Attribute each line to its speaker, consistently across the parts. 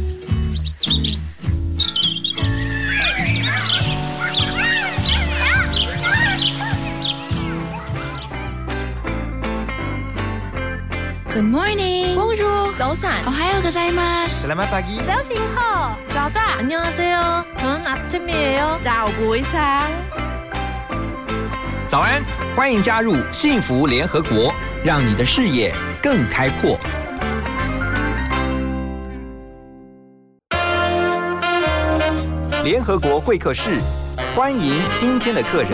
Speaker 1: Good morning.
Speaker 2: Bonjour.
Speaker 1: 早安.
Speaker 2: 오하요 고자이마스.
Speaker 3: Selamat pagi.
Speaker 2: 早醒好.早安.
Speaker 1: 안녕하세요. 저는 아침이에요.
Speaker 2: 早不一상
Speaker 3: 早安，欢迎加入幸福联合国，让你的视野更开阔。 联合国会客室，欢迎今天的客人。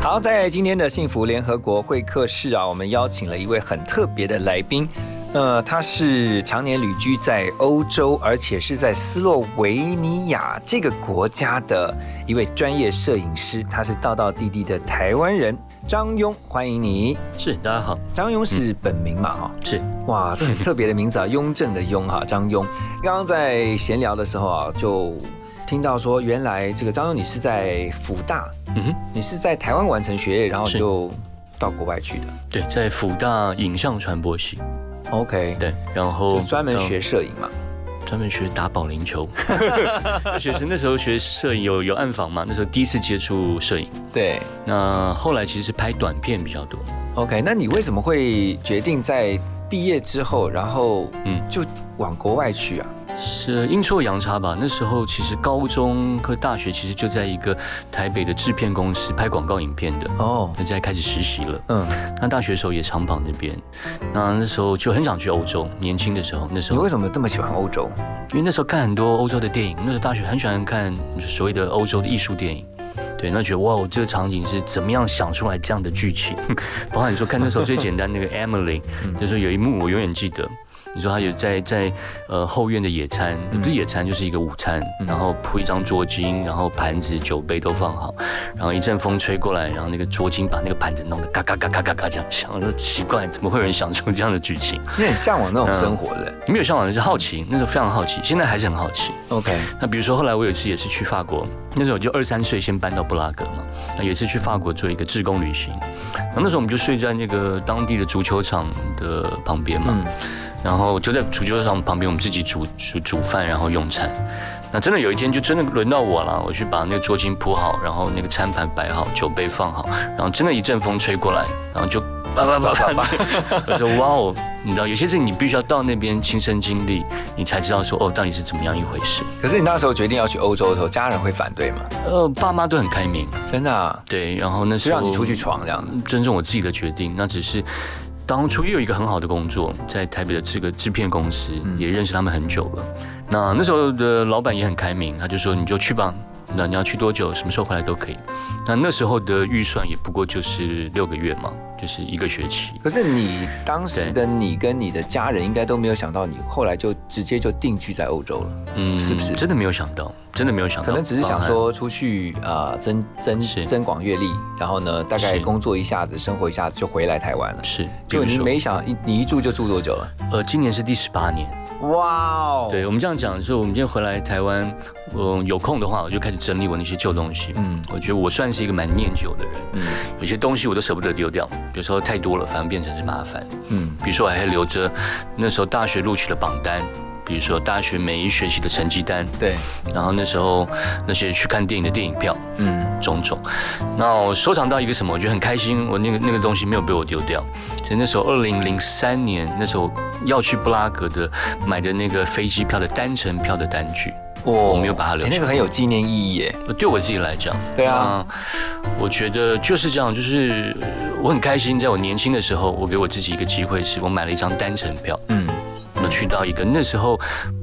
Speaker 3: 好，在今天的幸福联合国会客室啊，我们邀请了一位很特别的来宾。呃，他是常年旅居在欧洲，而且是在斯洛维尼亚这个国家的一位专业摄影师。他是道道地地的台湾人张庸，欢迎你。
Speaker 4: 是，大家好，
Speaker 3: 张庸是本名嘛？哈、
Speaker 4: 是
Speaker 3: 哇，这很特别的名字啊，雍正的雍哈，张庸。刚刚在闲聊的时候啊，就听到说，原来这个张庸你是在辅大，
Speaker 4: 嗯哼，
Speaker 3: 你是在台湾完成学业，然后就到国外去的。
Speaker 4: 对，在辅大影像传播系
Speaker 3: ，OK，
Speaker 4: 对，然后
Speaker 3: 就专门
Speaker 4: 到
Speaker 3: 学摄影嘛。
Speaker 4: 专门学打保龄球，学生那时候学摄影有有暗访嘛，那时候第一次接触摄影，
Speaker 3: 对。
Speaker 4: 那后来其实是拍短片比较多
Speaker 3: ，，OK，那你为什么会决定在毕业之后，然后
Speaker 4: 嗯，
Speaker 3: 就往国外去啊？
Speaker 4: 是阴错阳差吧。那时候其实高中和大学其实就在一个台北的制片公司拍广告影片的，
Speaker 3: 哦，
Speaker 4: 那在开始实习了。
Speaker 3: 嗯，
Speaker 4: 那大学的时候也长跑那边，那那时候就很想去欧洲。年轻的时候，那时候
Speaker 3: 你为什么这么喜欢欧洲？
Speaker 4: 因为那时候看很多欧洲的电影，那时候大学很喜欢看所谓的欧洲的艺术电影。对，那觉得哇，这个场景是怎么样想出来这样的剧情？包括你说看那时候最简单那个 Emily，就是有一幕我永远记得。你说他有在在呃后院的野餐，不是野餐就是一个午餐，然后铺一张桌巾，然后盘子酒杯都放好，然后一阵风吹过来，然后那个桌巾把那个盘子弄得嘎嘎嘎嘎嘎嘎这样响，我说奇怪，怎么会有人想出这样的剧情？
Speaker 3: 你很向往那种生活的。
Speaker 4: 没有向往的是好奇，那时候非常好奇，现在还是很好奇。
Speaker 3: OK，
Speaker 4: 那比如说后来我有一次也是去法国，那时候我就二三岁先搬到布拉格嘛，那有一次去法国做一个志工旅行，然后那时候我们就睡在那个当地的足球场的旁边嘛，
Speaker 3: 嗯
Speaker 4: 然后就在足球场旁边我们自己煮煮煮饭，然后用餐。那真的有一天就真的轮到我了，我去把那个桌巾铺好，然后那个餐盘摆好，酒杯放好，然后真的一阵风吹过来，然后就叭叭叭叭叭，我说哇哦，你知道有些事情你必须要到那边亲身经历，你才知道说哦到底是怎么样一回事。
Speaker 3: 可是你那时候决定要去欧洲的时候，家人会反对吗？
Speaker 4: 呃，爸妈都很开明，
Speaker 3: 真的、啊，
Speaker 4: 对，然后那
Speaker 3: 就
Speaker 4: 时候
Speaker 3: 让你出去闯这样子。
Speaker 4: 尊重我自己的决定，那只是当初也有一个很好的工作，在台北的这个制片公司，也认识他们很久了。那那时候的老板也很开明，他就说你就去吧，那你要去多久，什么时候回来都可以。那那时候的预算也不过就是六个月嘛，就是一个学期。
Speaker 3: 可是你当时的你跟你的家人应该都没有想到，你后来就直接就定居在欧洲了。
Speaker 4: 嗯
Speaker 3: 是不是
Speaker 4: 真的没有想到，真的没有想到，
Speaker 3: 可能只是想说出去啊、呃增增增广阅历，然后呢，大概工作一下子，生活一下子就回来台湾了。
Speaker 4: 是，
Speaker 3: 就你，没想一你一住就住多久了？
Speaker 4: 呃，今年是第十八年。
Speaker 3: 哇哦
Speaker 4: 对我们这样讲，就是我们今天回来台湾，嗯、有空的话，我就开始整理我那些旧东西。
Speaker 3: 嗯。
Speaker 4: 嗯，我觉得我算是一个蛮念旧的人，
Speaker 3: 嗯。
Speaker 4: 有些东西我都舍不得丢掉，有时候太多了，反而变成是麻烦。
Speaker 3: 嗯。
Speaker 4: 比如说，我还留着那时候大学录取的榜单，比如说大学每一学期的成绩单，
Speaker 3: 对。
Speaker 4: 然后那时候那些去看电影的电影票，
Speaker 3: 嗯。
Speaker 4: 种种。那我收藏到一个什么，我觉得很开心，我那个那个东西没有被我丢掉。所以那时候二零零三年，那时候要去布拉格的买的那个飞机票的单程票的单据，
Speaker 3: 我
Speaker 4: 我没有把它留下。
Speaker 3: 那个很有纪念意义耶。
Speaker 4: 呃对我自己来讲，
Speaker 3: 对啊。
Speaker 4: 我觉得就是这样，就是呃我很开心，在我年轻的时候，我给我自己一个机会，是我买了一张单程票，
Speaker 3: 嗯，
Speaker 4: 那去到一个那时候，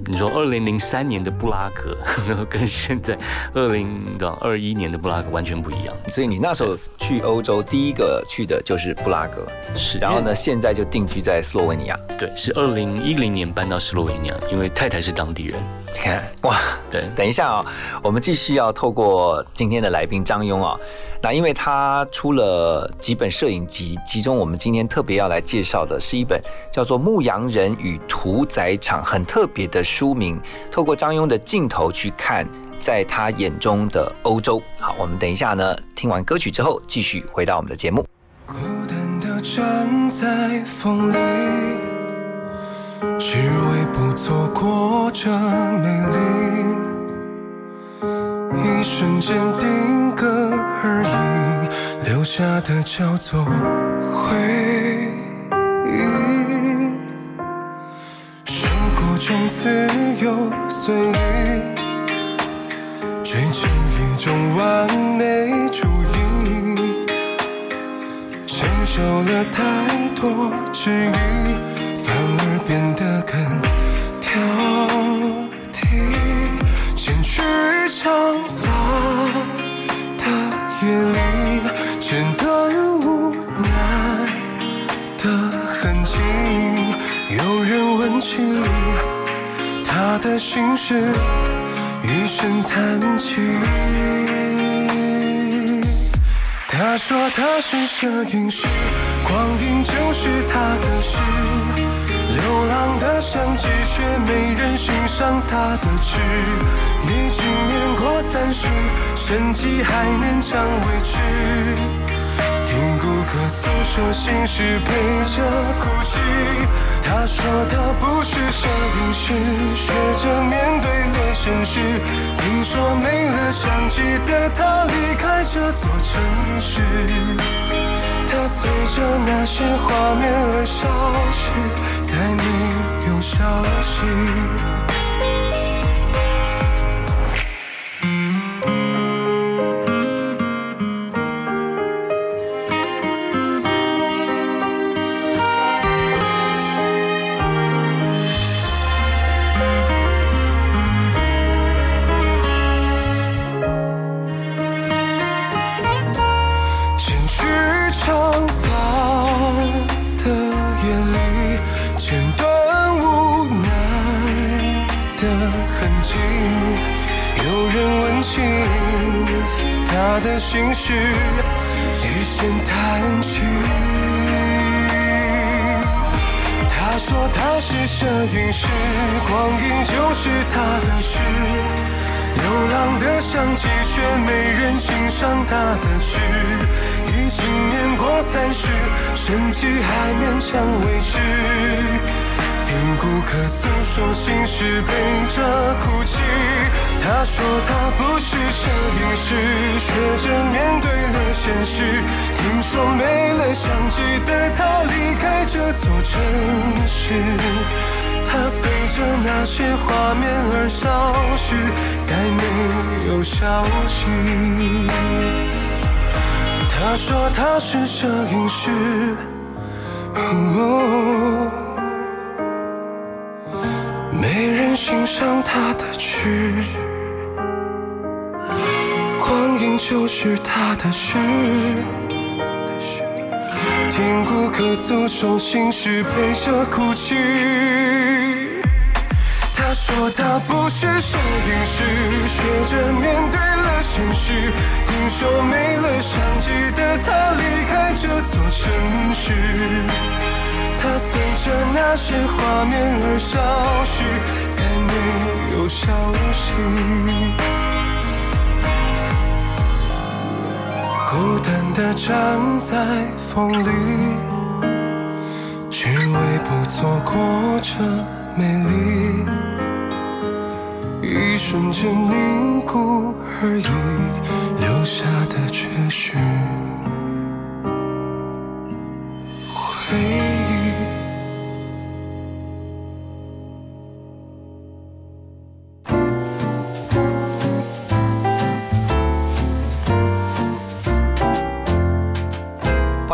Speaker 4: 你说二零零三年的布拉格，然后跟现在二零的二一年的布拉格完全不一样，
Speaker 3: 所以你那时候去欧洲第一个去的就是布拉格，
Speaker 4: 是。
Speaker 3: 然后呢，现在就定居在斯洛文尼亚。
Speaker 4: 对，是二零一零年搬到斯洛文尼亚，因为太太是当地人。
Speaker 3: 你看，哇，
Speaker 4: 对，
Speaker 3: 等一下啊、我们继续要透过今天的来宾张庸啊、那因为他出了几本摄影集，其中我们今天特别要来介绍的是一本叫做《牧羊人与屠宰场》，很特别的书名。透过张庸的镜头去看在他眼中的欧洲。好，我们等一下呢，听完歌曲之后，继续回到我们的节目。
Speaker 5: 孤单的站在风里，只为不错过这美丽。一瞬间定格而已，留下的叫做回忆。生活中自由随意，追求一种完美主义，承受了太多质疑，反而变得更挑剔。剪去长发的夜里，剪断无奈的痕迹。有人问起他的心事，一声叹气。他说他是摄影师，光影就是他的事。流浪的相机，却没人欣赏他的痴。已经年过三十，生计还勉强维持。听顾客诉说心事，陪着哭泣。他说他不是摄影师，学着面对了现实。听说没了相机的他离开这座城市，它随着那些画面而消失，再没有消息。听顾客诉说心事，陪着哭泣。他说他不是摄影师，学着面对了现实。听说没了相机的他离开这座城市，他随着那些画面而消失，再没有消息。他说他是摄影师。哦没人欣赏他的痴，光阴就是他的诗。听顾客诉说心事，陪着哭泣。他说他不是摄影师，学着面对了现实。听说没了相机的他离开这座城市。他随着那些画面而消失，再没有消息。孤单地站在风里，只为不错过这美丽。一瞬间凝固而已，留下的却是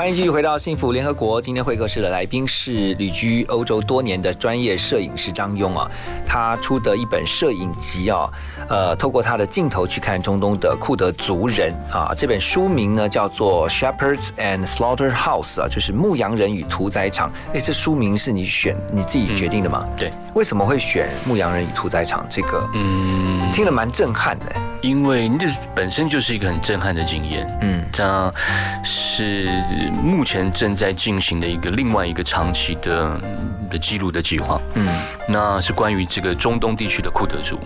Speaker 3: 迎继续回到幸福联合国。今天会客室的来宾是旅居欧洲多年的专业摄影师张庸啊，他出的一本摄影集啊，呃，透过他的镜头去看中东的库德族人啊。这本书名呢叫做《Shepherds and Slaughterhouse》啊，就是牧羊人与屠宰场。哎，这书名是你选你自己决定的吗？
Speaker 4: 对，
Speaker 3: 为什么会选牧羊人与屠宰场？这个
Speaker 4: 嗯，
Speaker 3: 听了蛮震撼的。
Speaker 4: 因为这本身就是一个很震撼的经验。
Speaker 3: 嗯，
Speaker 4: 这样是目前正在进行的一个另外一个长期的的记录的计划。
Speaker 3: 嗯，
Speaker 4: 那是关于这个中东地区的库德族，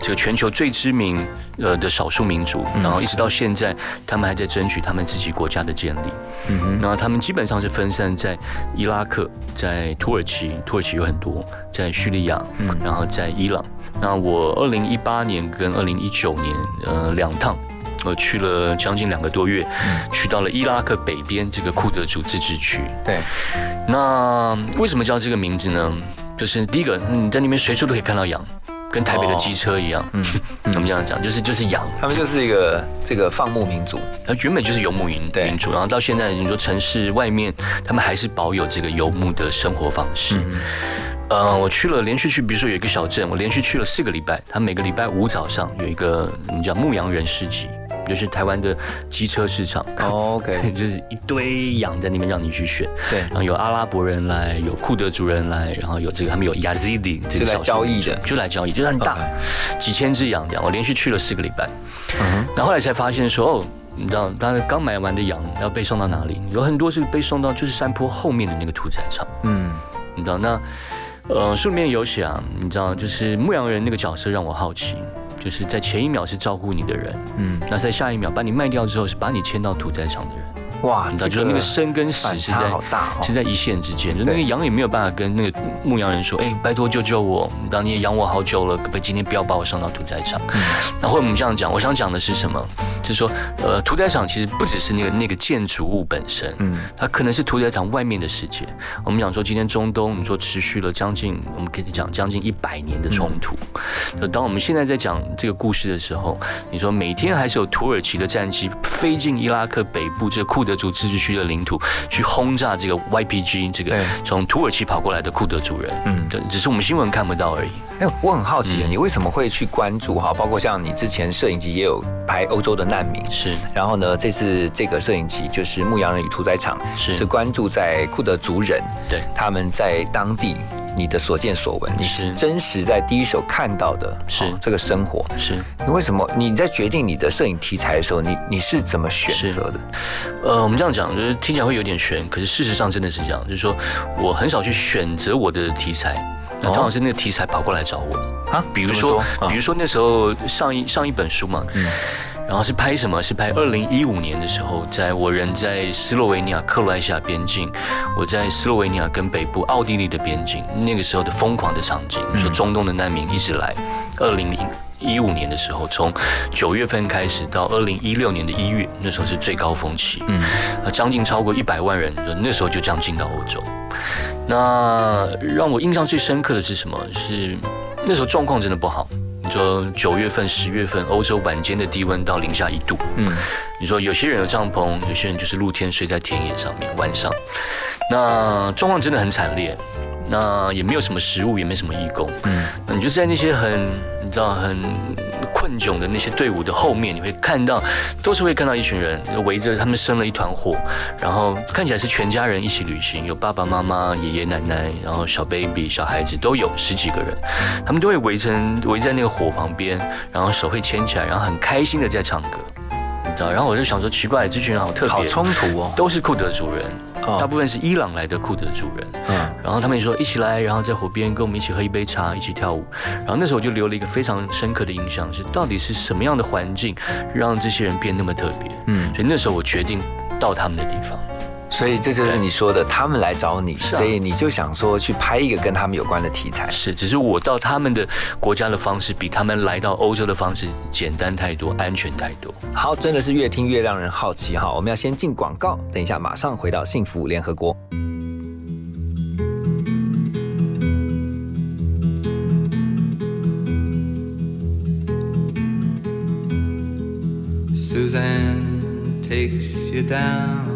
Speaker 4: 这个全球最知名呃的少数民族，然后一直到现在，他们还在争取他们自己国家的建立。
Speaker 3: 嗯哼，
Speaker 4: 那他们基本上是分散在伊拉克、在土耳其，土耳其有很多，在叙利亚，
Speaker 3: 嗯
Speaker 4: 然后在伊朗。那我二零一八年跟二零一九年，呃，两趟。我去了将近两个多月，去到了伊拉克北边这个库德族自治区。
Speaker 3: 对，
Speaker 4: 那为什么叫这个名字呢？就是第一个，你在那边随处都可以看到羊，跟台北的机车一样。
Speaker 3: 嗯，
Speaker 4: 我们这样讲，就是就是羊。
Speaker 3: 他们就是一个这个放牧民族。
Speaker 4: 他原本就是游牧民民族，然后到现在你说城市外面，他们还是保有这个游牧的生活方式。
Speaker 3: 嗯
Speaker 4: 呃，我去了，连续去，比如说有一个小镇，我连续去了四个礼拜。他每个礼拜五早上有一个我们叫牧羊人市集，就是台湾的机车市场。
Speaker 3: 哦 OK，
Speaker 4: 就是一堆羊在那边让你去选，
Speaker 3: 对
Speaker 4: 然后有阿拉伯人来，有库德族人来，然后有这个他们有 Yazidi 这
Speaker 3: 就来交易的
Speaker 4: 就来交易，就是很大几千只羊这样。我连续去了四个礼拜，
Speaker 3: 嗯哼，
Speaker 4: 然后后来才发现说，哦，你知道，他刚买完的羊要被送到哪里？有很多是被送到就是山坡后面的那个屠宰场，
Speaker 3: 嗯
Speaker 4: 你知道那。呃，书里面有写啊，你知道，就是牧羊人那个角色让我好奇，就是在前一秒是照顾你的人，
Speaker 3: 嗯，
Speaker 4: 那在下一秒把你卖掉之后是把你牵到屠宰场的人，
Speaker 3: 哇，
Speaker 4: 你知道，就是那个生跟死
Speaker 3: 差
Speaker 4: 是在
Speaker 3: 好大哦
Speaker 4: 是在一线之间，就那个羊也没有办法跟那个牧羊人说，哎，拜托救救我，然后你也养我好久了，可不可以今天不要把我送到屠宰场？
Speaker 3: 嗯
Speaker 4: 然后我们这样讲，我想讲的是什么？就是说，呃，屠宰场其实不只是那个那个建筑物本身，
Speaker 3: 嗯
Speaker 4: 它可能是屠宰场外面的世界。我们讲说，今天中东，我们说持续了将近，我们可以讲将近一百年的冲突。就当我们现在在讲这个故事的时候，你说每天还是有土耳其的战机飞进伊拉克北部这个库德族自治区的领土，去轰炸这个 YPG 这个
Speaker 3: 对
Speaker 4: 从土耳其跑过来的库德族人。
Speaker 3: 嗯
Speaker 4: 对，只是我们新闻看不到而已。
Speaker 3: 哎，我很好
Speaker 4: 嗯
Speaker 3: 奇，你为什么会去关注哈？包括像你之前摄影集也有拍欧洲的难民，
Speaker 4: 是
Speaker 3: 然后呢，这次这个摄影集就是《牧羊人与屠宰场》，
Speaker 4: 是
Speaker 3: 是关注在库德族人
Speaker 4: 对
Speaker 3: 他们在当地你的所见所闻，你是
Speaker 4: 是
Speaker 3: 真实在第一手看到的，
Speaker 4: 是
Speaker 3: 哦这个生活。
Speaker 4: 是。
Speaker 3: 你为什么你在决定你的摄影题材的时候，你你是怎么选择的？
Speaker 4: 呃，我们这样讲，就是听起来会有点悬，可是事实上真的是这样，就是说我很少去选择我的题材，那通常是那个题材跑过来找我。
Speaker 3: 啊，
Speaker 4: 比如说，比如说那时候上一上一本书嘛，
Speaker 3: 嗯
Speaker 4: 然后是拍什么？是拍二零一五年的时候，在我人在斯洛维尼亚克罗埃西亚边境，我在斯洛维尼亚跟北部奥地利的边境，那个时候的疯狂的场景，说中东的难民一直来，二零零。一五年的时候，从九月份开始到二零一六年的一月，那时候是最高峰期，
Speaker 3: 嗯
Speaker 4: 啊，将近超过一百万人，就那时候就这样进到欧洲。那让我印象最深刻的是什么？是那时候状况真的不好。你说九月份、十月份，欧洲晚间的低温到零下一度。
Speaker 3: 嗯
Speaker 4: 你说有些人有帐篷，有些人就是露天睡在田野上面，晚上，那状况真的很惨烈。那也没有什么食物，也没什么义工。
Speaker 3: 嗯
Speaker 4: 那你就在那些很你知道很困窘的那些队伍的后面，你会看到，都是会看到一群人围着他们生了一团火，然后看起来是全家人一起旅行，有爸爸妈妈、爷爷奶奶，然后小 baby、小孩子都有十几个人，他们都会围成围在那个火旁边，然后手会牵起来，然后很开心的在唱歌，你知道？然后我就想说，奇怪，这群人好特别好，
Speaker 3: 冲突哦。
Speaker 4: 都是库德族人，
Speaker 3: 哦
Speaker 4: 大部分是伊朗来的库德族人。
Speaker 3: 嗯
Speaker 4: 然后他们也说一起来，然后在火边跟我们一起喝一杯茶，一起跳舞。然后那时候我就留了一个非常深刻的印象，是到底是什么样的环境让这些人变那么特别？
Speaker 3: 嗯，
Speaker 4: 所以那时候我决定到他们的地方。
Speaker 3: 所以这就是你说的，他们来找你，
Speaker 4: 啊
Speaker 3: 所以你就想说去拍一个跟他们有关的题材。
Speaker 4: 是，只是我到他们的国家的方式比他们来到欧洲的方式简单太多，安全太多。
Speaker 3: 好，真的是越听越让人好奇哈。我们要先进广告，等一下马上回到幸福联合国。
Speaker 5: Suzanne takes you down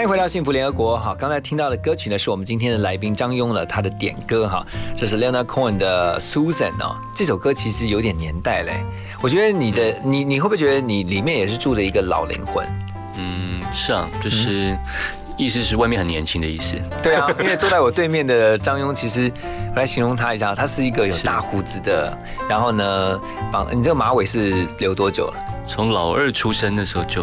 Speaker 3: 欢迎回到幸福联合国。好，刚才听到的歌曲呢，是我们今天的来宾张庸了他的点歌哈，这是 Leonard Cohen 的 Susan 哦。这首歌其实有点年代嘞，我觉得你的你你会不会觉得你里面也是住着一个老灵魂？
Speaker 4: 嗯，是啊，就是意思是外面很年轻的意思。
Speaker 3: 对啊，因为坐在我对面的张庸，其实我来形容他一下，他是一个有大胡子的，然后呢，绑你这个马尾是留多久了？
Speaker 4: 从老二出生的时候就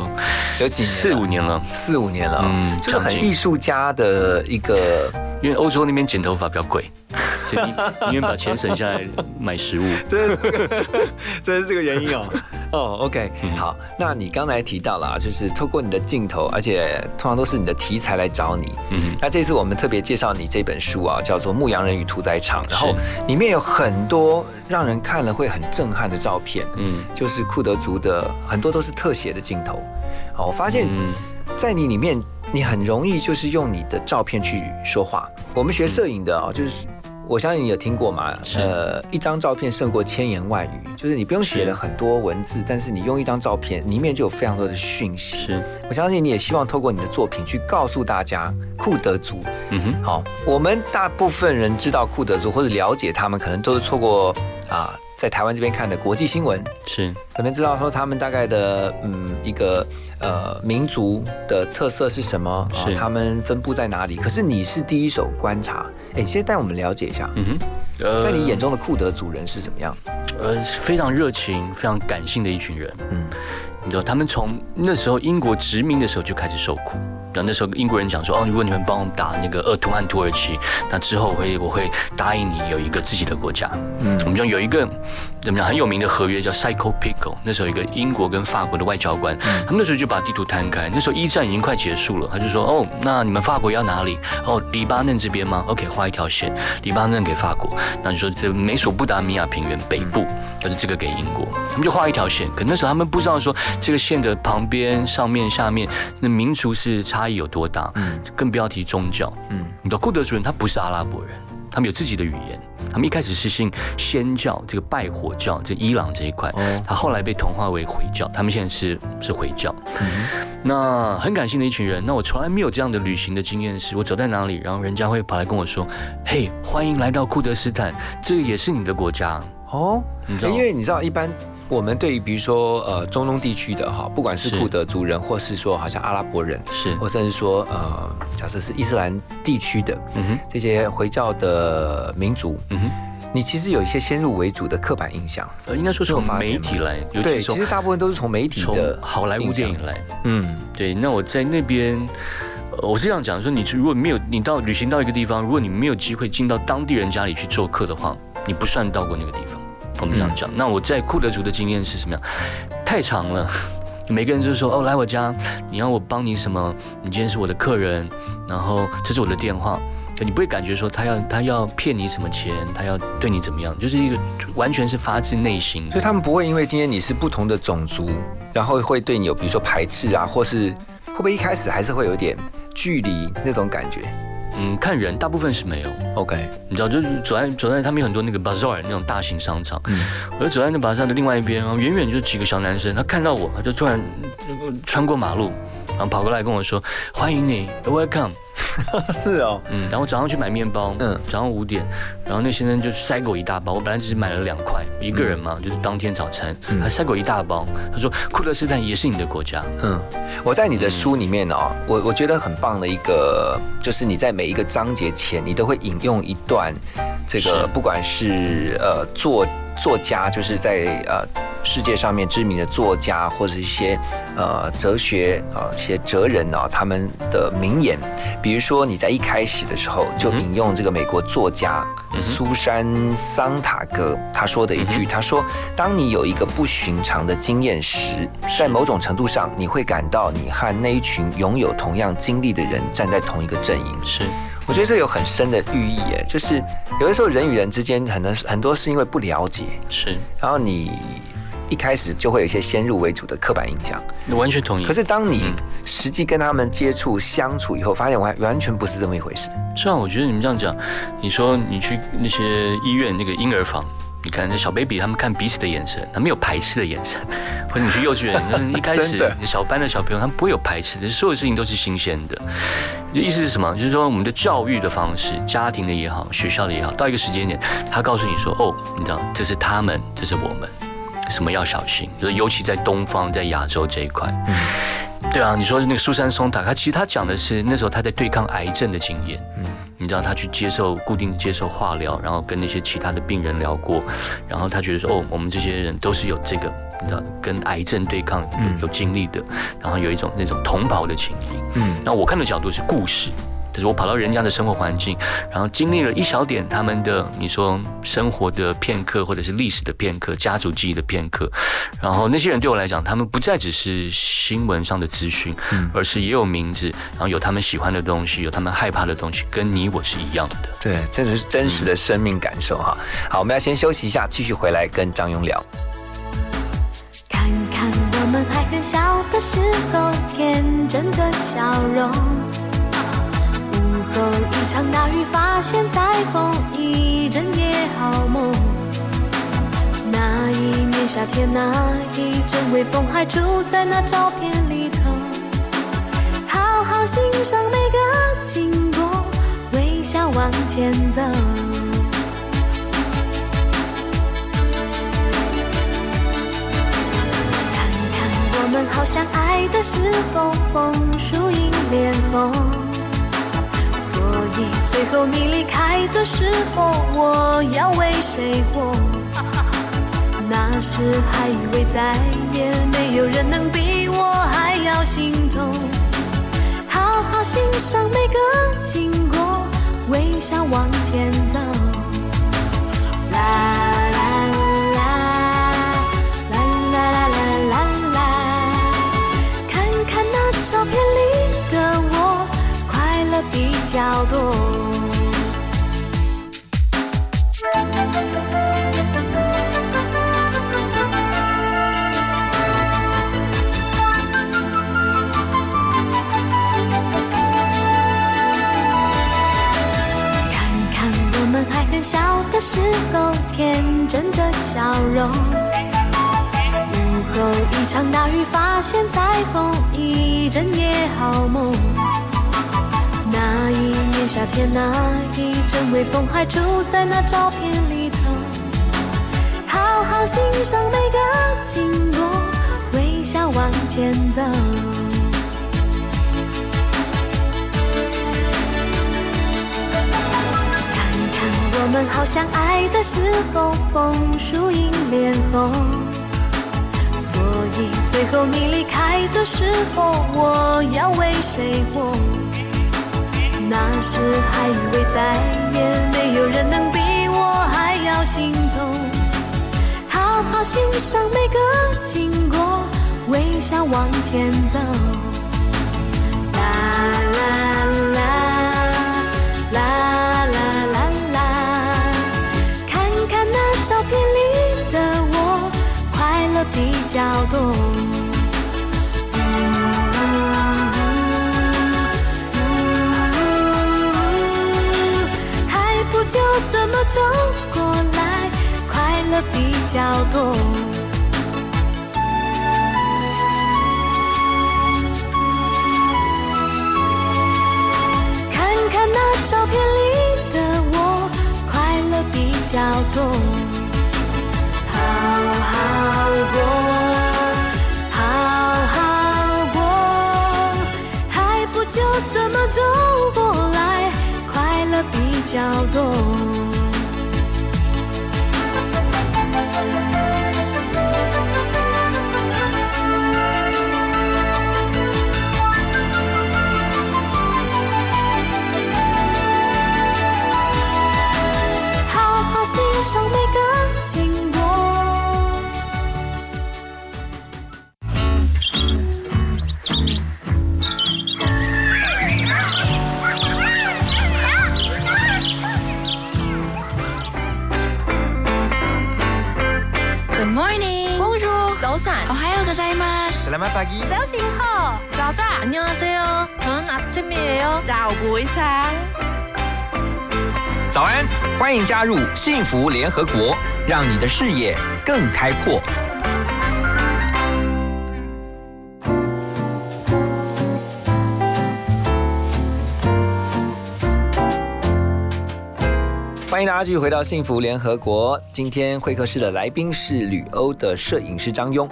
Speaker 3: 有几年？
Speaker 4: 四五年了，
Speaker 3: 四五年了，嗯，
Speaker 4: 嗯
Speaker 3: 就是很艺术家的一个，
Speaker 4: 因为欧洲那边剪头发比较贵，所以你愿把钱省下来买食物。
Speaker 3: 真的是这个，真的是这个原因哦。哦，OK，好，那你刚才提到了，就是透过你的镜头，而且通常都是你的题材来找你。
Speaker 4: 嗯，
Speaker 3: 那这次我们特别介绍你这本书啊，叫做《牧羊人与屠宰场》，然后里面有很多让人看了会很震撼的照片。
Speaker 4: 嗯
Speaker 3: 就是库德族的很多都是特写的镜头。好，我发现在你里面，你很容易就是用你的照片去说话。我们学摄影的啊，就是我相信你有听过嘛，呃，一张照片胜过千言万语，就是你不用写了很多文字，但是你用一张照片里面就有非常多的讯息。
Speaker 4: 是，
Speaker 3: 我相信你也希望透过你的作品去告诉大家库德族。
Speaker 4: 嗯哼，
Speaker 3: 好，我们大部分人知道库德族或者了解他们，可能都是错过啊在台湾这边看的国际新闻，
Speaker 4: 是。
Speaker 3: 可能知道说他们大概的嗯一个呃民族的特色是什么，啊
Speaker 4: 是。
Speaker 3: 他们分布在哪里。可是你是第一手观察，哎，先带我们了解一下，
Speaker 4: 嗯哼，呃。
Speaker 3: 在你眼中的库德族人是怎么样？
Speaker 4: 呃非常热情、非常感性的一群人。
Speaker 3: 嗯，
Speaker 4: 你知道，他们从那时候英国殖民的时候就开始受苦。然后那时候英国人讲说，哦，如果你们帮我们打那个鄂图曼土耳其，那之后我会我会答应你有一个自己的国家。
Speaker 3: 嗯
Speaker 4: 我们讲有一个怎么讲很有名的合约叫 Psycho Pico，那时候一个英国跟法国的外交官，他们那时候就把地图摊开，那时候一战已经快结束了，他就说，哦，那你们法国要哪里？哦，黎巴嫩这边吗？OK，画一条线，黎巴嫩给法国，那你说这美索不达米亚平原北部，就是这个给英国，他们就画一条线。可那时候他们不知道说这个线的旁边、上面、下面，那民族是差异有多大，
Speaker 3: 嗯
Speaker 4: 更不要提宗教。
Speaker 3: 嗯
Speaker 4: 你知道库德族人他不是阿拉伯人，他们有自己的语言。他们一开始是信仙教，这个拜火教，这伊朗这一块，
Speaker 3: 哦
Speaker 4: 他后来被同化为回教，他们现在是是回教。
Speaker 3: 嗯
Speaker 4: 那很感性的一群人，那我从来没有这样的旅行的经验，是我走在哪里，然后人家会跑来跟我说：“嘿，欢迎来到库德斯坦，这个也是你的国家。
Speaker 3: 哦，
Speaker 4: 你知道
Speaker 3: 因为你知道一般。我们对于比如说呃中东地区的哈，不管是
Speaker 4: 是
Speaker 3: 库德族人，或是说好像阿拉伯人，”
Speaker 4: 是，
Speaker 3: 或甚至说呃假设是伊斯兰地区的
Speaker 4: 嗯哼，
Speaker 3: 这些回教的民族，
Speaker 4: 嗯哼，
Speaker 3: 你其实有一些先入为主的刻板印象。
Speaker 4: 呃，应该说是从媒体来，
Speaker 3: 对，其实大部分都是从媒体
Speaker 4: 从
Speaker 3: 的
Speaker 4: 好莱坞电影来。
Speaker 3: 嗯，
Speaker 4: 对，那我在那边，呃我是这样讲，说你如果没有你到旅行到一个地方，如果你没有机会进到当地人家里去做客的话，你不算到过那个地方。我们这样讲。那我在库德族的经验是什么样？太长了。每个人就是说，哦，来我家，你要我帮你什么？你今天是我的客人，然后这是我的电话，你不会感觉说他要他要骗你什么钱，他要对你怎么样，就是一个完全是发自内心的
Speaker 3: 所以。他们不会因为今天你是不同的种族，然后会对你有比如说排斥啊，或是会不会一开始还是会有点距离那种感觉
Speaker 4: 嗯，看人，大部分是没有。
Speaker 3: ？OK，
Speaker 4: 你知道，就是走在走在他们有很多那个 bazaar 那种大型商场，
Speaker 3: 嗯
Speaker 4: 我就走在那 bazaar 的另外一边，然后远远就几个小男生，他看到我，他就突然呃穿过马路，然后跑过来跟我说：“欢迎你，welcome。
Speaker 3: 是哦，”
Speaker 4: 嗯，然后我早上去买面包，
Speaker 3: 嗯。
Speaker 4: 嗯，早上五点，然后那先生就塞给我一大包，我本来只是买了两块，一个人嘛，就是当天早餐，
Speaker 3: 嗯。
Speaker 4: 他塞给我一大包，他说：“库勒斯坦也是你的国家。
Speaker 3: 嗯，我在你的书里面哦，我我觉得很棒的一个，就是你在每一个章节前，你都会引用一段这个，不管是呃作作家，就是在呃世界上面知名的作家，或者一些呃哲学啊、一些哲人啊，他们的名言。比如说你在一开始的时候就引用这个美国作家苏珊桑塔格他说的一句，他说：“当你有一个不寻常的经验时，在某种程度上，你会感到你和那一群拥有同样经历的人站在同一个阵营。”
Speaker 4: 是，
Speaker 3: 我觉得这有很深的寓意，哎，就是有的时候人与人之间很多很多是因为不了解，
Speaker 4: 是，
Speaker 3: 然后你一开始就会有一些先入为主的刻板印象。
Speaker 4: 完全同意。
Speaker 3: 可是当你
Speaker 4: 嗯
Speaker 3: 实际跟他们接触相处以后，发现完完全不是这么一回事。
Speaker 4: 是啊我觉得你们这样讲，你说你去那些医院那个婴儿房，你看那小 baby 他们看彼此的眼神，他没有排斥的眼神，或者你去幼稚园，一开始小班的小朋友他们不会有排斥的，所有事情都是新鲜的。就意思是什么？就是说我们的教育的方式，家庭的也好，学校的也好，到一个时间点，他告诉你说，哦，你知道这是他们，这是我们，什么要小心，就是尤其在东方，在亚洲这一块。嗯对啊，你说那个苏珊松塔，他其实他讲的是那时候他在对抗癌症的经验。嗯，你知道他去接受固定接受化疗，然后跟那些其他的病人聊过，然后他觉得说，哦，我们这些人都是有这个，你知道跟癌症对抗有有经历的，然后有一种那种同袍的情谊。
Speaker 3: 嗯，
Speaker 4: 那我看的角度是故事。就是我跑到人家的生活环境，然后经历了一小点他们的你说生活的片刻，或者是历史的片刻、家族记忆的片刻，然后那些人对我来讲，他们不再只是新闻上的资讯，而是也有名字，然后有他们喜欢的东西，有他们害怕的东西，跟你我是一样的。
Speaker 3: 对，真的是真实的生命感受哈。好，我们要先休息一下，继续回来跟张勇聊。
Speaker 2: 看看我们还很小的时候，天真的笑容。有一场大雨，发现彩虹一整夜好梦？那一年夏天，那一阵微风，还住在那照片里头。好好欣赏每个经过，微笑往前走。看看我们好像爱的时候，枫树影脸红。最后你离开的时候，我要为谁活？那时还以为再也没有人能比我还要心痛。好好欣赏每个经过，微笑往前走。来角落。看看我们还很小的时候，天真的笑容。午后一场大雨，发现彩虹，一整夜好梦。那一年夏天，那一阵微风，还住在那照片里头。好好欣赏每个经过，微笑往前走。看看我们好相爱的时候，枫树迎脸红。所以最后你离开的时候，我要为谁活？那时还以为再也没有人能比我还要心痛。好好欣赏每个经过，微笑往前走。啦啦啦啦啦啦啦，看看那照片里的我，快乐比较多。较多。看看那照片里的我，快乐比较多。好好过，好好过，还不就这么走过来，快乐比较多。
Speaker 1: 마스.
Speaker 5: Selamat pagi.
Speaker 6: 早上好，早晨。
Speaker 1: 안녕하세요. 저는 아침이에요.
Speaker 6: 早부상。
Speaker 3: 早安，欢迎加入幸福联合国，让你的视野更开阔。欢迎大家继续回到幸福联合国。今天会客室的来宾是旅欧的摄影师张庸，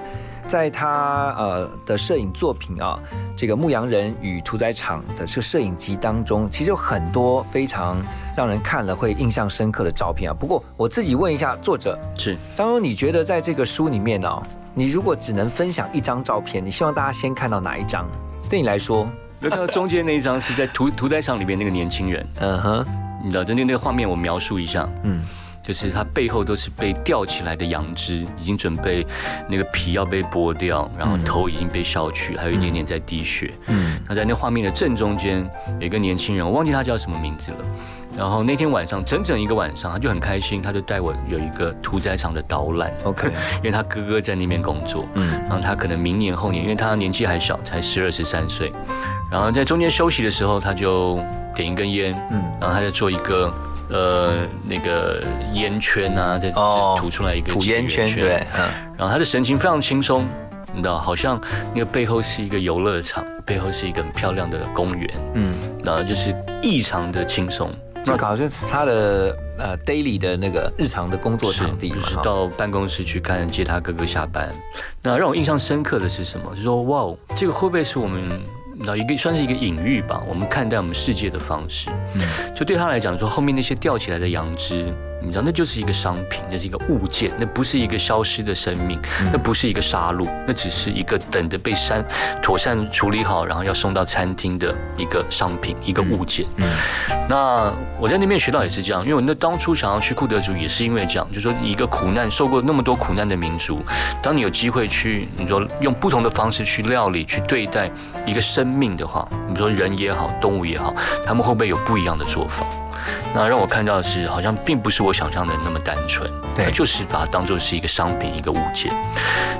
Speaker 3: 在他呃的摄影作品啊，这个《牧羊人与屠宰场》的这个摄影集当中，其实有很多非常让人看了会印象深刻的照片啊。不过我自己问一下作者
Speaker 4: 是。
Speaker 3: 张庸，你觉得在这个书里面呢、你如果只能分享一张照片，你希望大家先看到哪一张？对你来说，
Speaker 4: 有看到中间那一张是在屠屠宰场里面那个年轻人，
Speaker 3: 嗯哼，
Speaker 4: 你知道，就那那个画面我描述一下，
Speaker 3: 嗯，
Speaker 4: 就是他背后都是被吊起来的羊脂，已经准备那个皮要被剥掉，然后头已经被削去，还有一点点在滴血。
Speaker 3: 嗯
Speaker 4: 那在那画面的正中间有一个年轻人，我忘记他叫什么名字了。然后那天晚上整整一个晚上，他就很开心，他就带我有一个屠宰场的导览。
Speaker 3: ，OK，
Speaker 4: 因为他哥哥在那边工作，
Speaker 3: 嗯
Speaker 4: 然后他可能明年后年，因为他年纪还小，才十二十三岁，然后在中间休息的时候，他就点一根烟，
Speaker 3: 嗯
Speaker 4: 然后他就做一个呃那个烟圈啊，再
Speaker 3: 哦
Speaker 4: 再吐出来一个
Speaker 3: 吐烟圈，对，嗯
Speaker 4: 然后他的神情非常轻松，你知道，好像那个背后是一个游乐场，背后是一个很漂亮的公园，
Speaker 3: 嗯
Speaker 4: 然后就是异常的轻松。
Speaker 3: 这个好像是他的呃 daily 的那个日常的工作场地嘛，
Speaker 4: 就是到办公室去看接他哥哥下班。那让我印象深刻的是什么？就是说，哇哦，这个会不会是我们那一个算是一个隐喻吧？我们看待我们世界的方式，就对他来讲说，后面那些吊起来的羊脂。你知道，那就是一个商品，那是一个物件，那不是一个消失的生命，那不是一个杀戮，那只是一个等着被删妥善处理好，然后要送到餐厅的一个商品，一个物件。嗯那我在那边学到也是这样，因为我那当初想要去库德族，也是因为这样，就是说一个苦难受过那么多苦难的民族，当你有机会去，你说用不同的方式去料理、去对待一个生命的话，你说人也好，动物也好，他们会不会有不一样的做法？那让我看到的是，好像并不是我想象的那么单纯，
Speaker 3: 对
Speaker 4: 就是把它当做是一个商品、一个物件。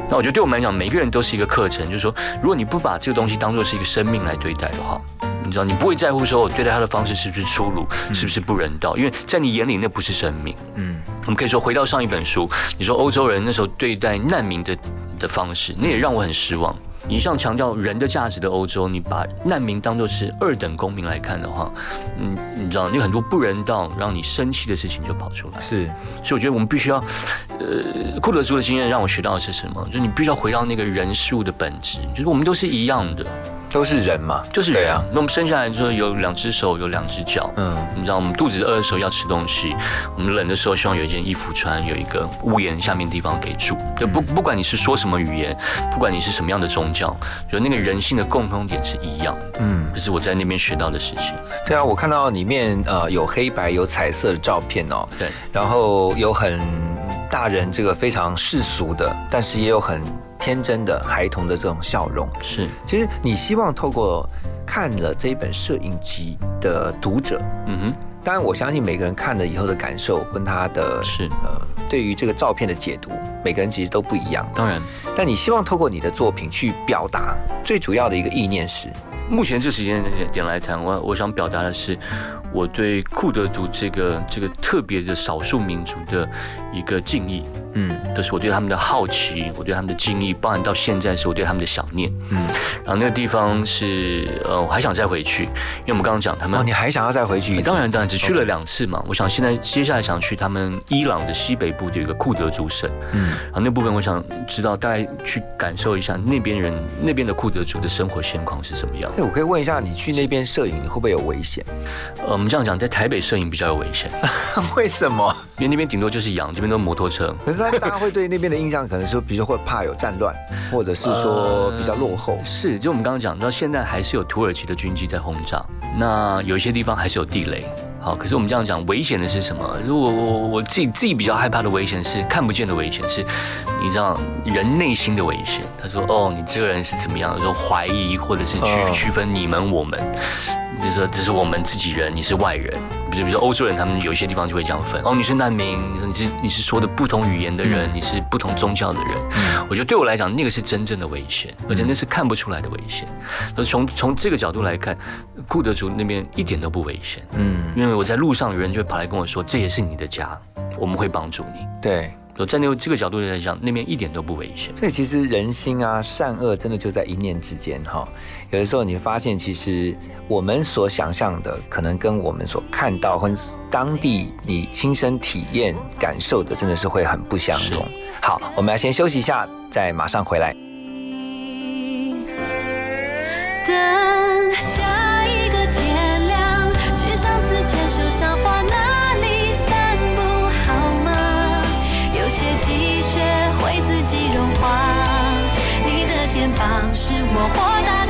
Speaker 4: 那我觉得对我们来讲，每个人都是一个课程，就是说，如果你不把这个东西当做是一个生命来对待的话，你知道，你不会在乎说我对待他的方式是不是粗鲁，是不是不人道，因为在你眼里那不是生命。
Speaker 3: 嗯，
Speaker 4: 我们可以说回到上一本书，你说欧洲人那时候对待难民的的方式，那也让我很失望。你像强调人的价值的欧洲，你把难民当做是二等公民来看的话，嗯，你知道，有很多不人道、让你生气的事情就跑出来。
Speaker 3: 是
Speaker 4: 所以我觉得我们必须要，呃，库德族的经验让我学到的是什么？就是你必须要回到那个人事物的本质，就是我们都是一样的，
Speaker 3: 都是人嘛，
Speaker 4: 就是人。
Speaker 3: 啊，
Speaker 4: 那我们生下来之后有两只手，有两只脚，
Speaker 3: 嗯，
Speaker 4: 你知道，我们肚子饿的时候要吃东西，我们冷的时候希望有一件衣服穿，有一个屋檐下面地方可以住。就不不管你是说什么语言，不管你是什么样的宗教，就那个人性的共通点是一样的。
Speaker 3: 嗯，
Speaker 4: 这是我在那边学到的事情。
Speaker 3: 对啊，我看到里面呃有黑白有彩色的照片哦，
Speaker 4: 对，
Speaker 3: 然后有很大人这个非常世俗的，但是也有很天真的孩童的这种笑容。
Speaker 4: 是，
Speaker 3: 其实你希望透过看了这一本摄影集的读者，
Speaker 4: 嗯哼，
Speaker 3: 当然我相信每个人看了以后的感受跟他的
Speaker 4: 是，
Speaker 3: 呃对于这个照片的解读，每个人其实都不一样。
Speaker 4: 当然。
Speaker 3: 但你希望透过你的作品去表达最主要的一个意念是，
Speaker 4: 目前这时间点来谈，我我想表达的是，我对库德族这个这个特别的少数民族的一个敬意，
Speaker 3: 嗯
Speaker 4: 就是我对他们的好奇，我对他们的敬意，包含到现在是我对他们的想念。
Speaker 3: 嗯，
Speaker 4: 然后那个地方是呃，我还想再回去，因为我们刚刚讲他们
Speaker 3: 哦，你还想要再回去一次？
Speaker 4: 当然，当然只去了两次嘛。我想现在接下来想去他们伊朗的西北部的一个库德族省，
Speaker 3: 嗯，
Speaker 4: 然后那部分我想知道，大概去感受一下那边人那边的库德族的生活现况是什么样。
Speaker 3: 哎，我可以问一下，你去那边摄影，你会不会有危险？
Speaker 4: 呃，我们这样讲，在台北摄影比较有危险，
Speaker 3: 为什么？
Speaker 4: 因为那边顶多就是羊，这边都是摩托车。
Speaker 3: 可是大大家会对那边的印象，可能说，比如说会怕有战乱，或者是说比较落后。
Speaker 4: 是，就我们刚刚讲到，现在还是有土耳其的军机在轰炸，那有一些地方还是有地雷。好，可是我们这样讲，危险的是什么？如果我我我自己自己比较害怕的危险是看不见的危险，是你知道人内心的危险。他说：“哦，你这个人是怎么样？”说怀疑或者是区
Speaker 3: 哦
Speaker 4: 区分你们我们，就是说这是我们自己人，你是外人。比如比如说欧洲人，他们有一些地方就会这样分。哦，你是难民，你是你是说的不同语言的人，你是不同宗教的人。嗯我觉得对我来讲，那个是真正的危险，而且那是看不出来的危险。从从这个角度来看，库德族那边一点都不危险。
Speaker 3: 嗯，
Speaker 4: 因为我在路上，有人就会跑来跟我说，这也是你的家，我们会帮助你。
Speaker 3: 对。
Speaker 4: 我站在这个角度来讲，那边一点都不危险。
Speaker 3: 所以其实人心啊，善恶真的就在一念之间哈。有的时候你会发现，其实我们所想象的，可能跟我们所看到或者当地你亲身体验感受的，真的是会很不相同。好，我们要先休息一下，再马上回来。
Speaker 2: 等我活在。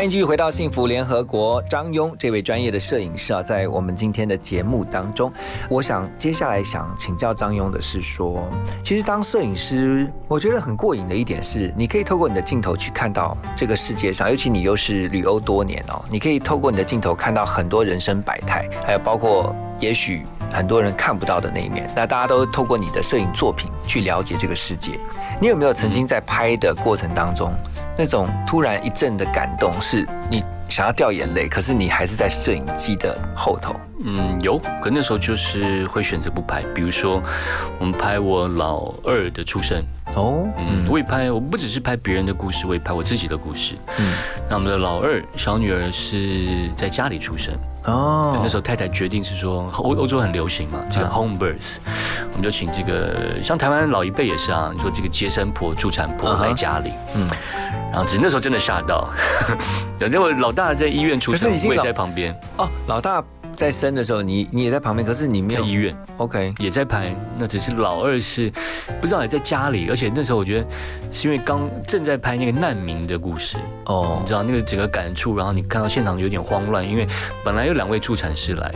Speaker 2: 欢
Speaker 3: 迎继续回到幸福联合国。张庸这位专业的摄影师啊，在我们今天的节目当中，我想接下来想请教张庸的是说，其实当摄影师，我觉得很过瘾的一点是，你可以透过你的镜头去看到这个世界上，尤其你又是旅欧多年哦，你可以透过你的镜头看到很多人生百态，还有包括也许很多人看不到的那一面。那大家都透过你的摄影作品去了解这个世界。你有没有曾经在拍的过程当中？那种突然一阵的感动，是你想要掉眼泪，可是你还是在摄影机的后头。
Speaker 4: 嗯，有，可那时候就是会选择不拍。比如说，我们拍我老二的出生，
Speaker 3: 哦，
Speaker 4: 嗯，我也拍，我不只是拍别人的故事，我也拍我自己的故事。
Speaker 3: 嗯，
Speaker 4: 那我们的老二小女儿是在家里出生，
Speaker 3: 哦，
Speaker 4: 那时候太太决定是说欧欧洲很流行嘛，这个
Speaker 3: 嗯。
Speaker 4: home birth，我们就请这个像台湾老一辈也是啊，你说这个接生婆、助产婆来家里，
Speaker 3: 嗯，
Speaker 4: 然后只是那时候真的吓到，等我老大在医院出生我也在旁边，
Speaker 3: 哦，老大在生的时候，你你也在旁边，可是你没有
Speaker 4: 在医院。
Speaker 3: OK，
Speaker 4: 也在拍，那只是老二是不知道也在家里，而且那时候我觉得是因为刚正在拍那个难民的故事，
Speaker 3: 哦。
Speaker 4: 你知道那个整个感触，然后你看到现场有点慌乱，因为本来有两位助产师来，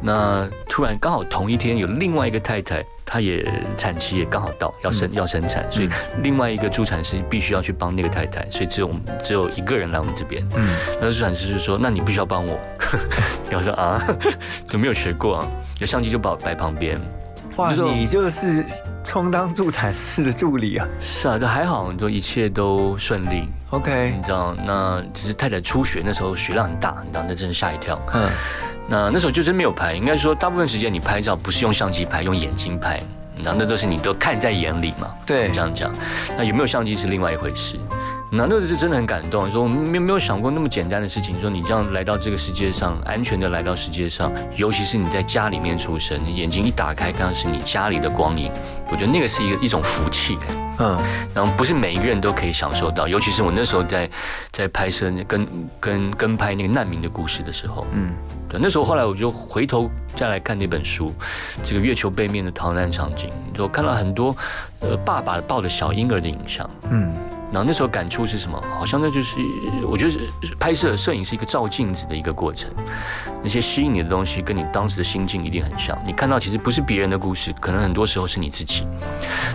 Speaker 4: 那突然刚好同一天有另外一个太太，她也产期也刚好到要生、要生产，所以另外一个助产师必须要去帮那个太太，所以只有我们只有一个人来我们这边，
Speaker 3: 嗯，
Speaker 4: 那助产师就说：“那你必须要帮我。”我说：“啊，怎么没有学过啊？”有相机就摆摆旁边。
Speaker 3: 哇，
Speaker 4: 就是
Speaker 3: 你就是充当助产士的助理啊
Speaker 4: 是啊，就还好，你说一切都顺利
Speaker 3: ，，OK，
Speaker 4: 你知道，那只是太太出血，那时候血量很大，你知道，那真的吓一跳。
Speaker 3: 嗯，
Speaker 4: 那那时候就真没有拍，应该说大部分时间你拍照不是用相机拍，用眼睛拍，你知道，那都是你都看在眼里嘛。
Speaker 3: 对
Speaker 4: 这样讲，那有没有相机是另外一回事。那那个是真的很感动，说我们没没有想过那么简单的事情，说你这样来到这个世界上，安全的来到世界上，尤其是你在家里面出生，你眼睛一打开看到是你家里的光影，我觉得那个是一个一种福气。
Speaker 3: 嗯，
Speaker 4: 然后不是每一个人都可以享受到，尤其是我那时候在在拍摄那跟跟跟拍那个难民的故事的时候，
Speaker 3: 嗯，
Speaker 4: 对，那时候后来我就回头再来看那本书，这个月球背面的逃难场景，就看到很多呃爸爸抱着小婴儿的影像，
Speaker 3: 嗯，
Speaker 4: 然后那时候感触是什么？好像那就是我觉得是拍摄摄影是一个照镜子的一个过程，那些吸引你的东西跟你当时的心境一定很像，你看到其实不是别人的故事，可能很多时候是你自己。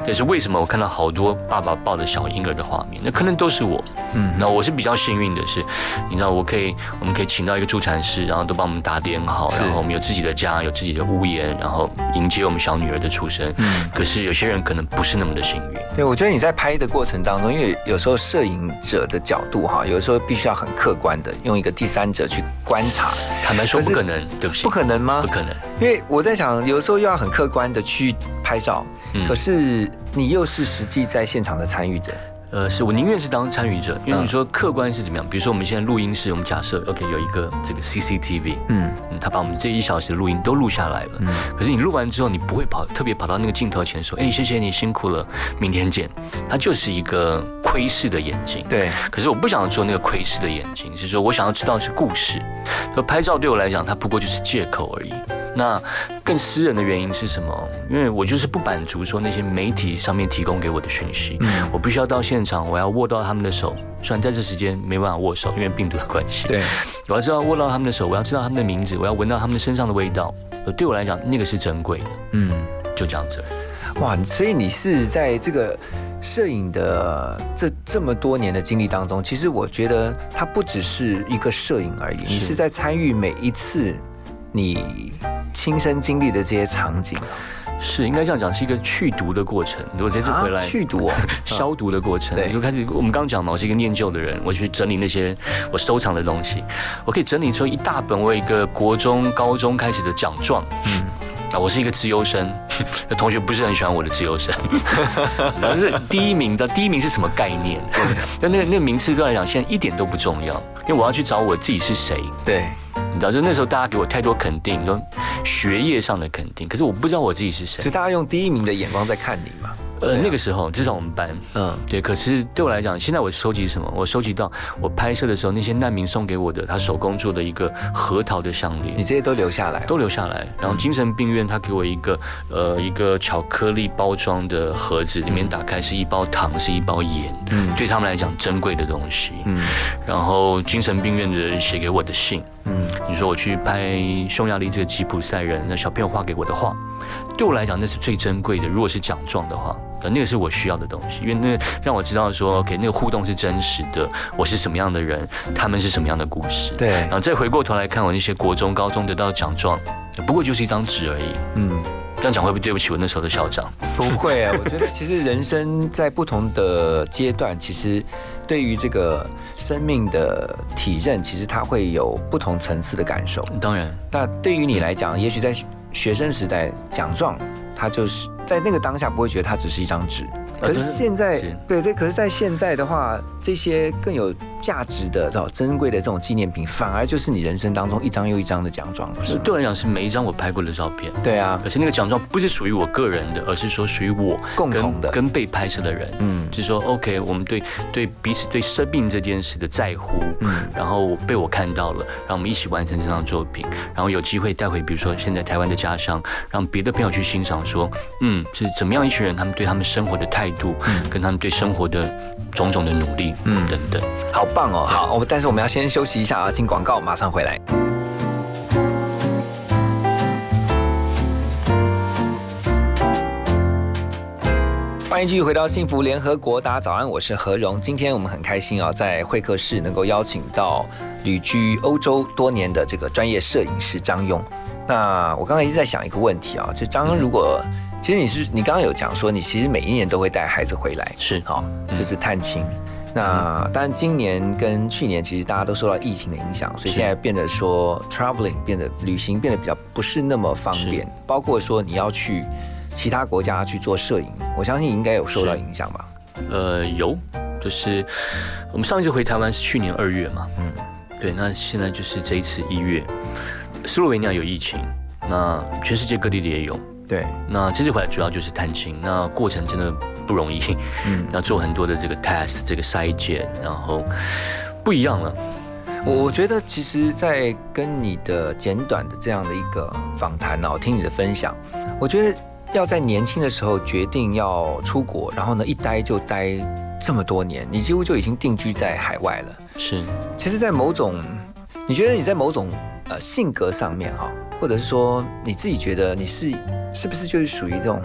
Speaker 4: 但是为什么我看到好多爸爸抱着小婴儿的画面？那可能都是我。
Speaker 3: 嗯
Speaker 4: 那我是比较幸运的是，你知道，我可以，我们可以请到一个助产师，然后都帮我们打点好，然后我们有自己的家，有自己的屋檐，然后迎接我们小女儿的出生。
Speaker 3: 嗯
Speaker 4: 可是有些人可能不是那么的幸运。
Speaker 3: 对，我觉得你在拍的过程当中，因为有时候摄影者的角度哈，有的时候必须要很客观的用一个第三者去观察，
Speaker 4: 坦白说不可能，对不起，
Speaker 3: 不可能吗
Speaker 4: 不？可能。
Speaker 3: 因为我在想，有的时候又要很客观的去拍照，
Speaker 4: 嗯
Speaker 3: 可是你又是实际在现场的参与者，
Speaker 4: 呃，是我宁愿是当参与者，因为
Speaker 3: 嗯
Speaker 4: 你说客观是怎么样？比如说我们现在录音室，我们假设 OK 有一个这个 CCTV，
Speaker 3: 嗯
Speaker 4: 嗯，他把我们这一小时的录音都录下来了。
Speaker 3: 嗯
Speaker 4: 可是你录完之后，你不会跑特别跑到那个镜头前说，哎，谢谢你辛苦了，明天见。它就是一个窥视的眼睛。
Speaker 3: 对，
Speaker 4: 可是我不想做那个窥视的眼睛，是说我想要知道是故事。说拍照对我来讲，它不过就是借口而已。那更私人的原因是什么？因为我就是不满足说那些媒体上面提供给我的讯息，
Speaker 3: 嗯
Speaker 4: 我必须要到现场，我要握到他们的手。虽然在这时间没办法握手，因为病毒的关系。
Speaker 3: 对，
Speaker 4: 我要知道握到他们的手，我要知道他们的名字，我要闻到他们身上的味道。呃对我来讲，那个是珍贵的，
Speaker 3: 嗯。
Speaker 4: 就这样子。
Speaker 3: 哇，所以你是在这个摄影的这这么多年的经历当中，其实我觉得它不只是一个摄影而已，你是在参与每一次你亲身经历的这些场景
Speaker 4: 是应该这样讲，是一个去毒的过程。如果这次回来、
Speaker 3: 啊去毒哦，
Speaker 4: 消毒的过程，就开始。我们刚刚讲嘛，我是一个念旧的人，我去整理那些我收藏的东西，我可以整理出一大本我一个国中、高中开始的奖状。嗯。啊，我是一个资优生，那 同学不是很喜欢我的自由身。然后是第一名，你知道第一名是什么概念？但那个那个名次对我来讲，现在一点都不重要，因为我要去找我自己是谁。
Speaker 3: 对，
Speaker 4: 你知道，就那时候大家给我太多肯定，说学业上的肯定，可是我不知道我自己是谁
Speaker 3: 所以。大家用第一名的眼光在看你嘛。
Speaker 4: 呃，那个时候至少我们班，
Speaker 3: 嗯，
Speaker 4: 对，可是对我来讲，现在我收集什么？我收集到我拍摄的时候，那些难民送给我的他手工做的一个核桃的项链。
Speaker 3: 你。这些都留下来，
Speaker 4: 都留下来，然后精神病院他给我一个呃一个巧克力包装的盒子，里面打开是一包糖，是一包盐，
Speaker 3: 嗯。
Speaker 4: 对他们来讲珍贵的东西。
Speaker 3: 嗯。
Speaker 4: 然后精神病院的人写给我的信，
Speaker 3: 嗯。
Speaker 4: 你说我去拍匈牙利这个吉普赛人，那小朋友画给我的画，对我来讲那是最珍贵的。如果是奖状的话，呃，那个是我需要的东西，因为那个让我知道说，OK，那个互动是真实的，我是什么样的人，他们是什么样的故事。
Speaker 3: 对
Speaker 4: 然后再回过头来看我那些国中、高中得到奖状，不过就是一张纸而已。
Speaker 3: 嗯，
Speaker 4: 这样讲会不会对不起我那时候的校长？
Speaker 3: 不会啊，我觉得其实人生在不同的阶段，其实对于这个生命的体认，其实它会有不同层次的感受。
Speaker 4: 当然，
Speaker 3: 那对于你来讲，也许在学生时代，奖状它就是在那个当下不会觉得它只是一张纸，可是现在
Speaker 4: 是
Speaker 3: 对对，可是在现在的话，这些更有价值的、这种珍贵的这种纪念品，反而就是你人生当中一张又一张的奖状？
Speaker 4: 对我来讲是每一张我拍过的照片。
Speaker 3: 对啊，
Speaker 4: 可是那个奖状不是属于我个人的，而是说属于我
Speaker 3: 共同的
Speaker 4: 跟被拍摄的人。
Speaker 3: 嗯
Speaker 4: 就是说，OK，我们对对彼此对生命这件事的在乎，
Speaker 3: 嗯
Speaker 4: 然后被我看到了，然后我们一起完成这张作品，然后有机会带回，比如说现在台湾的家乡，让别的朋友去欣赏，说，嗯，是怎么样一群人，他们对他们生活的态度，跟他们对生活的种种的努力，
Speaker 3: 嗯
Speaker 4: 嗯，等等。
Speaker 3: 好棒哦！好，我但是我们要先休息一下啊，进广告，马上回来。欢迎继续回到幸福联合国，大家早安，我是何荣。今天我们很开心啊，在会客室能够邀请到旅居欧洲多年的这个专业摄影师张勇。那我刚才一直在想一个问题啊，就张庸，如果其实你是你刚刚有讲说，你其实每一年都会带孩子回来，
Speaker 4: 是。
Speaker 3: 好，就是探亲。那当然，今年跟去年其实大家都受到疫情的影响，所以现在变得说 traveling 变得旅行变得比较不是那么方便，包括说你要去其他国家去做摄影，我相信应该有受到影响吧。
Speaker 4: 呃，有，就是我们上一次回台湾是去年二月嘛，
Speaker 3: 嗯
Speaker 4: 嗯，对，那现在就是这一次一月，斯洛维尼亚有疫情，那全世界各地的也有，
Speaker 3: 对，
Speaker 4: 那这次回来主要就是探亲，那过程真的不容易，
Speaker 3: 嗯，
Speaker 4: 要做很多的这个 test 这个筛检，然后不一样了，
Speaker 3: 我我觉得其实，在跟你的简短的这样的一个访谈呢，我听你的分享，我觉得要在年轻的时候决定要出国，然后呢一待就待这么多年，你几乎就已经定居在海外了。
Speaker 4: 是。
Speaker 3: 其实，在某种，你觉得你在某种呃性格上面哈，或者是说你自己觉得你是是不是就是属于这种？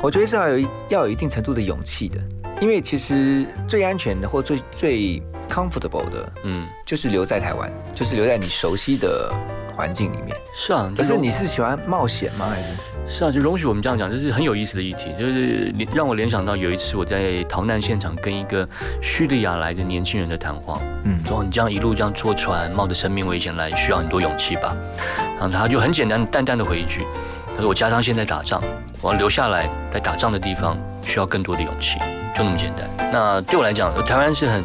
Speaker 3: 我觉得是要有一要有一定程度的勇气的，因为其实最安全的或最最 comfortable 的，
Speaker 4: 嗯，
Speaker 3: 就是留在台湾，就是留在你熟悉的环境里面。
Speaker 4: 是啊，
Speaker 3: 可是你是喜欢冒险吗？还是
Speaker 4: 是啊，就容许我们这样讲，这是很有意思的议题，就是让我联想到有一次我在逃难现场跟一个叙利亚来的年轻人的谈话，
Speaker 3: 嗯
Speaker 4: 说你这样一路这样坐船，冒着生命危险来，需要很多勇气吧？然后他就很简单淡淡的回一句，他说我家乡现在打仗，我要留下来在打仗的地方需要更多的勇气，就那么简单。那对我来讲，台湾是很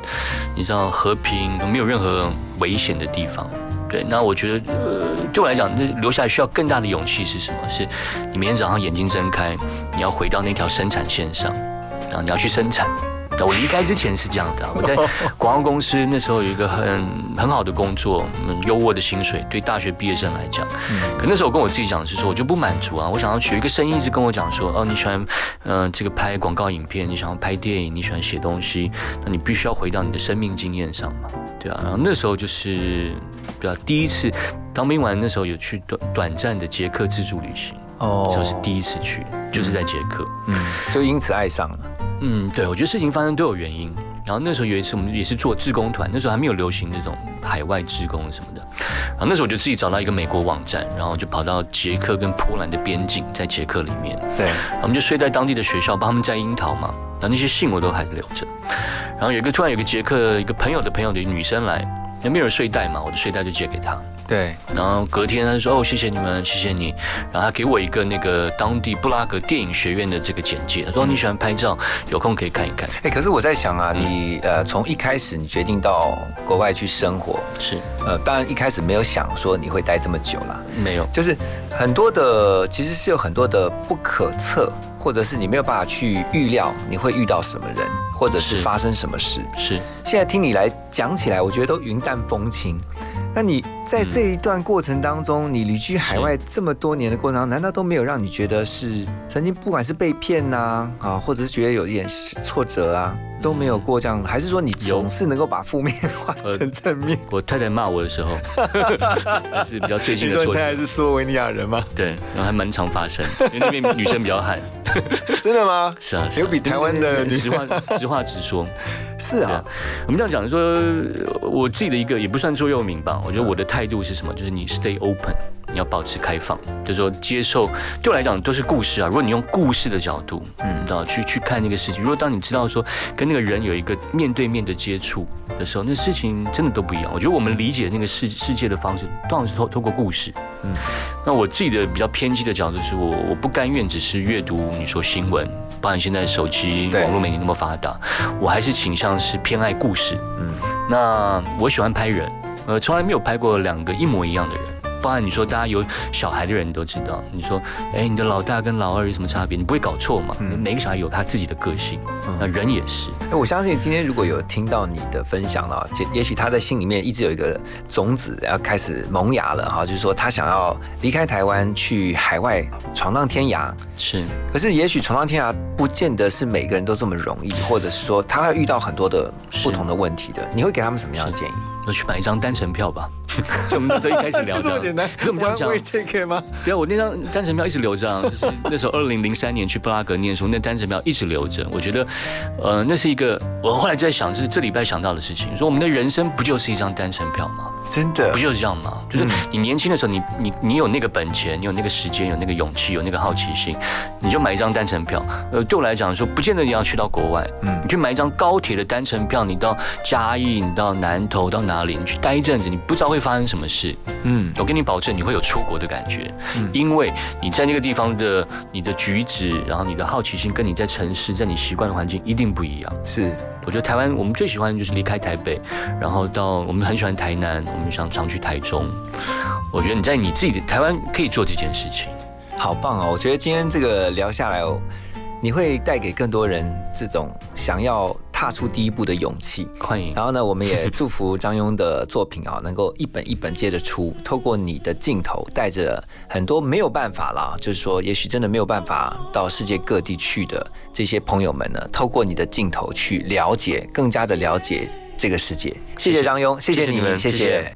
Speaker 4: 你知道和平，没有任何危险的地方。对，那我觉得，呃，对我来讲，那留下来需要更大的勇气是什么？是你明天早上眼睛睁开，你要回到那条生产线上，然后你要去生产。那我离开之前是这样的啊，我在 广告公司那时候有一个很很好的工作，嗯，优渥的薪水，对大学毕业生来讲。可那时候我跟我自己讲是说，我就不满足啊，我想要有一个声音一直跟我讲说，哦，你喜欢，嗯、这个拍广告影片，你想要拍电影，你喜欢写东西，那你必须要回到你的生命经验上嘛，对啊。然后那时候就是，对啊，第一次当兵完那时候有去短短暂的捷克自助旅行，
Speaker 3: 哦
Speaker 4: 这是第一次去，就是在捷克。
Speaker 3: 嗯，就因此爱上了。
Speaker 4: 嗯，对，我觉得事情发生都有原因。然后那时候有一次，我们也是做志工团，那时候还没有流行这种海外志工什么的。然后那时候我就自己找到一个美国网站，然后就跑到捷克跟波兰的边境，在捷克里面，
Speaker 3: 对，
Speaker 4: 我们就睡在当地的学校，帮他们摘樱桃嘛。然后那些信我都还留着。然后有一个突然有个捷克一个朋友的朋友的女生来，那没有睡袋嘛，我的睡袋就借给他。
Speaker 3: 对，
Speaker 4: 然后隔天他就说：“哦，谢谢你们，谢谢你。”然后他给我一个那个当地布拉格电影学院的这个简介，他说：“你喜欢拍照，有空可以看一看。
Speaker 3: 哎，可是我在想啊，
Speaker 4: 嗯
Speaker 3: 你呃从一开始你决定到国外去生活，”
Speaker 4: 是
Speaker 3: 呃，当然一开始没有想说你会待这么久啦，
Speaker 4: 没有，
Speaker 3: 就是很多的其实是有很多的不可测，或者是你没有办法去预料你会遇到什么人，或者是
Speaker 4: 是
Speaker 3: 发生什么事。
Speaker 4: 是
Speaker 3: 现在听你来讲起来，我觉得都云淡风轻。那你在这一段过程当中，你旅居海外这么多年的过程当中，难道都没有让你觉得是曾经不管是被骗呐啊，或者是觉得有一点挫折啊，都没有过这样？还是说你总是能够把负面化成正面？
Speaker 4: 我太太骂我的时候，那 是比较最近的挫折。
Speaker 3: 太太是斯洛维尼亚人吗？
Speaker 4: 对，然后还蛮常发生，因为那边女生比较 悍。
Speaker 3: 真的吗？
Speaker 4: 是啊，
Speaker 3: 有比台湾的女
Speaker 4: 直
Speaker 3: 生
Speaker 4: 话直话直说。
Speaker 3: 是啊
Speaker 4: 啊，我们这样讲说，我自己的一个也不算座右铭吧。我觉得我的态度是什么？就是你 stay open，你要保持开放，就是说接受。对我来讲都是故事啊。如果你用故事的角度，嗯，你知道去去看那个事情。如果当你知道说跟那个人有一个面对面的接触的时候，那事情真的都不一样。我觉得我们理解那个世世界的方式，当然是透透过故事。嗯，那我自己的比较偏激的角度是我我不甘愿只是阅读你说新闻，包含现在手机网络媒体那么发达，我还是倾向是偏爱故事。嗯，那我喜欢拍人，呃，从来没有拍过两个一模一样的人。包含你说大家有小孩的人都知道，你说，哎，你的老大跟老二有什么差别？你不会搞错嘛？每个小孩有他自己的个性，那人也是。
Speaker 3: 哎，我相信今天如果有听到你的分享了，也也许他在心里面一直有一个种子，要开始萌芽了哈，就是说他想要离开台湾去海外闯荡天涯。
Speaker 4: 是，
Speaker 3: 可是也许闯荡天涯不见得是每个人都这么容易，或者是说他会遇到很多的不同的问题的。你会给他们什么样的建议？
Speaker 4: 那去买一张单程票吧。就我们那时候一开始聊
Speaker 3: 就这么简单
Speaker 4: 可是我们这样讲
Speaker 3: 吗？
Speaker 4: 对啊，我那张单程票一直留着啊，就是那时候二零零三年去布拉格念书，那单程票一直留着。我觉得，呃，那是一个我后来在想，就是这礼拜想到的事情。说我们的人生不就是一张单程票吗？
Speaker 3: 真的
Speaker 4: 不就是这样吗？就是你年轻的时候，你你你有那个本钱，你有那个时间，有那个勇气，有那个好奇心，你就买一张单程票。呃，对我来讲说，不见得你要去到国外，嗯，你去买一张高铁的单程票，你到嘉义，你到南投，到哪里，你去待一阵子，你不知道会发生什么事。
Speaker 3: 嗯，
Speaker 4: 我跟你保证，你会有出国的感觉，因为你在那个地方的你的举止，然后你的好奇心，跟你在城市，在你习惯的环境一定不一样。
Speaker 3: 是
Speaker 4: 我觉得台湾我们最喜欢的就是离开台北，然后到我们很喜欢台南，我们想常去台中。我觉得你在你自己的台湾可以做这件事情。
Speaker 3: 好棒哦！我觉得今天这个聊下来哦，你会带给更多人这种想要踏出第一步的勇气。
Speaker 4: 欢迎，
Speaker 3: 然后呢，我们也祝福张庸的作品啊，能够一本一本接着出，透过你的镜头，带着很多没有办法啦，就是说，也许真的没有办法到世界各地去的这些朋友们呢，透过你的镜头去了解，更加的了解这个世界。谢谢张庸，谢谢你，
Speaker 4: 谢谢。